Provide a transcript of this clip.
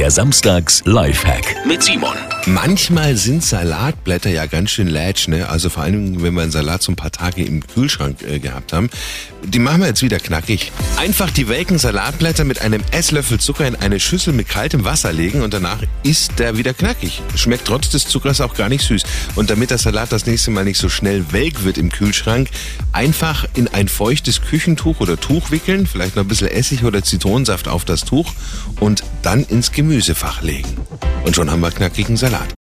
Der Samstags Lifehack mit Simon. Manchmal sind Salatblätter ja ganz schön lätsch, ne? Also vor allem, wenn wir einen Salat so ein paar Tage im Kühlschrank äh, gehabt haben. Die machen wir jetzt wieder knackig. Einfach die welken Salatblätter mit einem Esslöffel Zucker in eine Schüssel mit kaltem Wasser legen und danach ist der wieder knackig. Schmeckt trotz des Zuckers auch gar nicht süß. Und damit der Salat das nächste Mal nicht so schnell welk wird im Kühlschrank, einfach in ein feuchtes Küchentuch oder Tuch wickeln, vielleicht noch ein bisschen Essig oder Zitronensaft auf das Tuch und dann ins Gemüsefach legen. Und schon haben wir knackigen Salat.